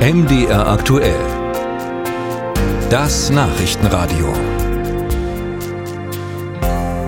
MDR aktuell. Das Nachrichtenradio.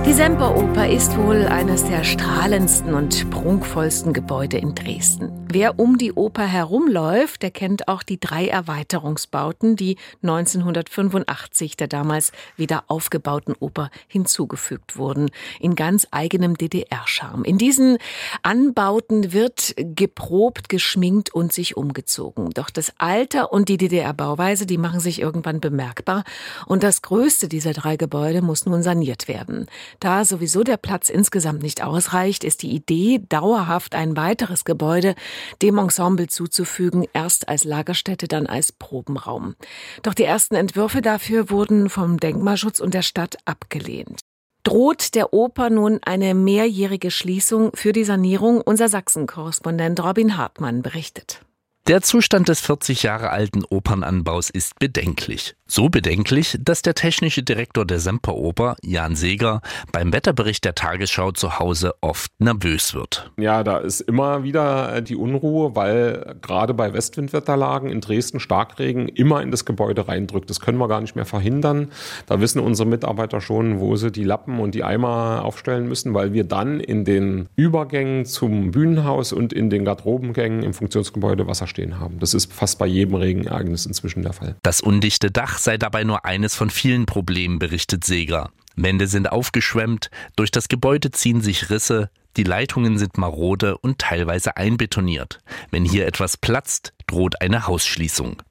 Die Semperoper ist wohl eines der strahlendsten und prunkvollsten Gebäude in Dresden. Wer um die Oper herumläuft, der kennt auch die drei Erweiterungsbauten, die 1985 der damals wieder aufgebauten Oper hinzugefügt wurden, in ganz eigenem DDR-Charme. In diesen Anbauten wird geprobt, geschminkt und sich umgezogen. Doch das Alter und die DDR-Bauweise, die machen sich irgendwann bemerkbar und das größte dieser drei Gebäude muss nun saniert werden. Da sowieso der Platz insgesamt nicht ausreicht, ist die Idee, dauerhaft ein weiteres Gebäude dem Ensemble zuzufügen, erst als Lagerstätte, dann als Probenraum. Doch die ersten Entwürfe dafür wurden vom Denkmalschutz und der Stadt abgelehnt. Droht der Oper nun eine mehrjährige Schließung für die Sanierung? Unser Sachsen-Korrespondent Robin Hartmann berichtet. Der Zustand des 40 Jahre alten Opernanbaus ist bedenklich. So bedenklich, dass der technische Direktor der Semperoper, Jan Seeger, beim Wetterbericht der Tagesschau zu Hause oft nervös wird. Ja, da ist immer wieder äh, die Unruhe, weil gerade bei Westwindwetterlagen in Dresden Starkregen immer in das Gebäude reindrückt. Das können wir gar nicht mehr verhindern. Da wissen unsere Mitarbeiter schon, wo sie die Lappen und die Eimer aufstellen müssen, weil wir dann in den Übergängen zum Bühnenhaus und in den Garderobengängen im Funktionsgebäude Wasser stehen haben. Das ist fast bei jedem Regenereignis inzwischen der Fall. Das undichte Dach sei dabei nur eines von vielen Problemen, berichtet Seger. Wände sind aufgeschwemmt, durch das Gebäude ziehen sich Risse, die Leitungen sind marode und teilweise einbetoniert. Wenn hier etwas platzt, droht eine Hausschließung.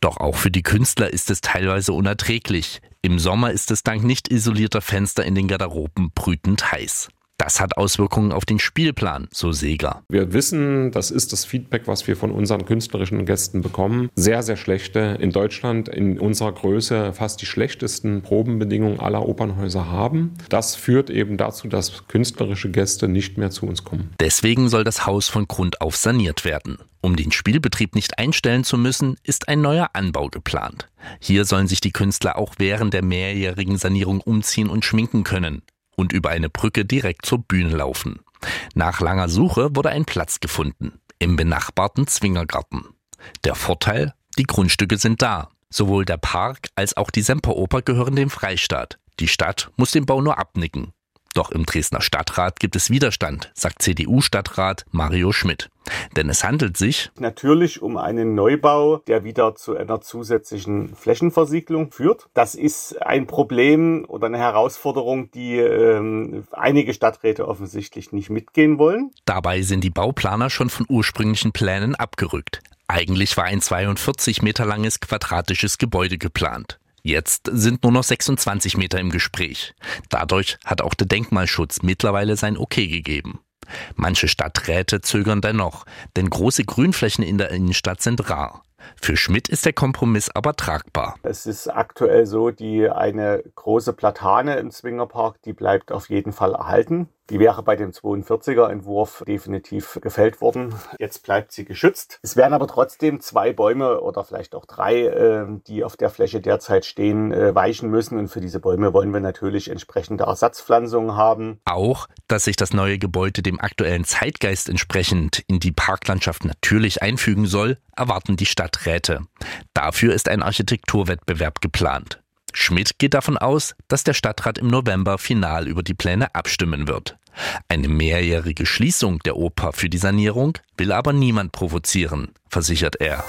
Doch auch für die Künstler ist es teilweise unerträglich. Im Sommer ist es dank nicht isolierter Fenster in den Garderoben brütend heiß. Das hat Auswirkungen auf den Spielplan, so Seger. Wir wissen, das ist das Feedback, was wir von unseren künstlerischen Gästen bekommen. Sehr, sehr schlechte. In Deutschland in unserer Größe fast die schlechtesten Probenbedingungen aller Opernhäuser haben. Das führt eben dazu, dass künstlerische Gäste nicht mehr zu uns kommen. Deswegen soll das Haus von Grund auf saniert werden. Um den Spielbetrieb nicht einstellen zu müssen, ist ein neuer Anbau geplant. Hier sollen sich die Künstler auch während der mehrjährigen Sanierung umziehen und schminken können und über eine Brücke direkt zur Bühne laufen. Nach langer Suche wurde ein Platz gefunden, im benachbarten Zwingergarten. Der Vorteil, die Grundstücke sind da. Sowohl der Park als auch die Semperoper gehören dem Freistaat. Die Stadt muss den Bau nur abnicken. Doch im Dresdner Stadtrat gibt es Widerstand, sagt CDU-Stadtrat Mario Schmidt. Denn es handelt sich natürlich um einen Neubau, der wieder zu einer zusätzlichen Flächenversiegelung führt. Das ist ein Problem oder eine Herausforderung, die ähm, einige Stadträte offensichtlich nicht mitgehen wollen. Dabei sind die Bauplaner schon von ursprünglichen Plänen abgerückt. Eigentlich war ein 42 Meter langes quadratisches Gebäude geplant. Jetzt sind nur noch 26 Meter im Gespräch. Dadurch hat auch der Denkmalschutz mittlerweile sein Okay gegeben. Manche Stadträte zögern dennoch, denn große Grünflächen in der Innenstadt sind rar. Für Schmidt ist der Kompromiss aber tragbar. Es ist aktuell so, die eine große Platane im Zwingerpark, die bleibt auf jeden Fall erhalten. Die wäre bei dem 42er Entwurf definitiv gefällt worden. Jetzt bleibt sie geschützt. Es wären aber trotzdem zwei Bäume oder vielleicht auch drei, äh, die auf der Fläche derzeit stehen, äh, weichen müssen. Und für diese Bäume wollen wir natürlich entsprechende Ersatzpflanzungen haben. Auch, dass sich das neue Gebäude dem aktuellen Zeitgeist entsprechend in die Parklandschaft natürlich einfügen soll, erwarten die Stadträte. Dafür ist ein Architekturwettbewerb geplant. Schmidt geht davon aus, dass der Stadtrat im November final über die Pläne abstimmen wird. Eine mehrjährige Schließung der Oper für die Sanierung will aber niemand provozieren, versichert er.